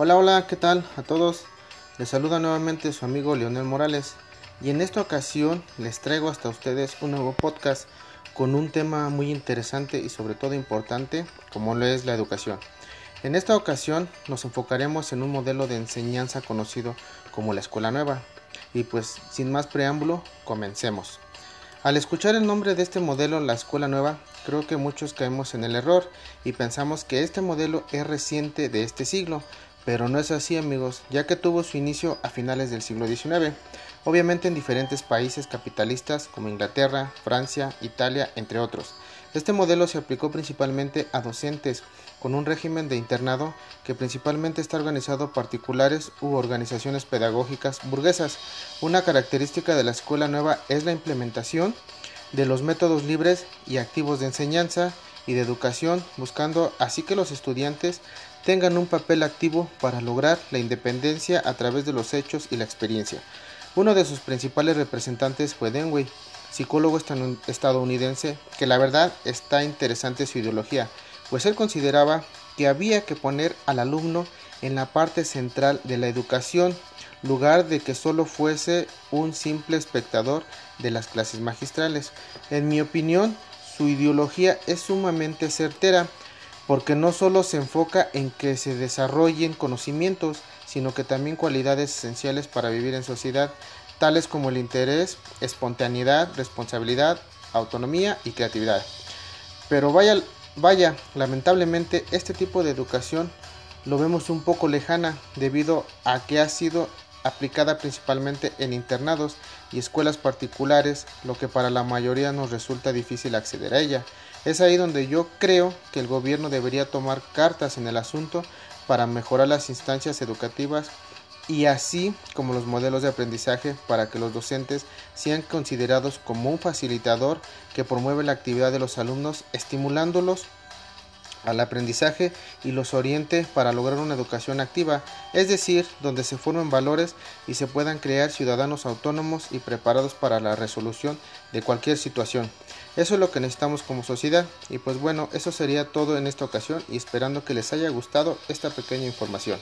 Hola, hola, ¿qué tal a todos? Les saluda nuevamente su amigo Leonel Morales y en esta ocasión les traigo hasta ustedes un nuevo podcast con un tema muy interesante y sobre todo importante como lo es la educación. En esta ocasión nos enfocaremos en un modelo de enseñanza conocido como la escuela nueva y pues sin más preámbulo comencemos. Al escuchar el nombre de este modelo, la escuela nueva, creo que muchos caemos en el error y pensamos que este modelo es reciente de este siglo, pero no es así amigos, ya que tuvo su inicio a finales del siglo XIX, obviamente en diferentes países capitalistas como Inglaterra, Francia, Italia, entre otros. Este modelo se aplicó principalmente a docentes con un régimen de internado que principalmente está organizado a particulares u organizaciones pedagógicas burguesas. Una característica de la escuela nueva es la implementación de los métodos libres y activos de enseñanza y de educación, buscando así que los estudiantes tengan un papel activo para lograr la independencia a través de los hechos y la experiencia. Uno de sus principales representantes fue Denway, psicólogo estadounidense, que la verdad está interesante su ideología, pues él consideraba que había que poner al alumno en la parte central de la educación, lugar de que solo fuese un simple espectador de las clases magistrales. En mi opinión, su ideología es sumamente certera, porque no solo se enfoca en que se desarrollen conocimientos, sino que también cualidades esenciales para vivir en sociedad, tales como el interés, espontaneidad, responsabilidad, autonomía y creatividad. Pero vaya, vaya, lamentablemente este tipo de educación lo vemos un poco lejana debido a que ha sido aplicada principalmente en internados y escuelas particulares, lo que para la mayoría nos resulta difícil acceder a ella. Es ahí donde yo creo que el gobierno debería tomar cartas en el asunto para mejorar las instancias educativas y así como los modelos de aprendizaje para que los docentes sean considerados como un facilitador que promueve la actividad de los alumnos, estimulándolos al aprendizaje y los oriente para lograr una educación activa, es decir, donde se formen valores y se puedan crear ciudadanos autónomos y preparados para la resolución de cualquier situación. Eso es lo que necesitamos como sociedad y pues bueno, eso sería todo en esta ocasión y esperando que les haya gustado esta pequeña información.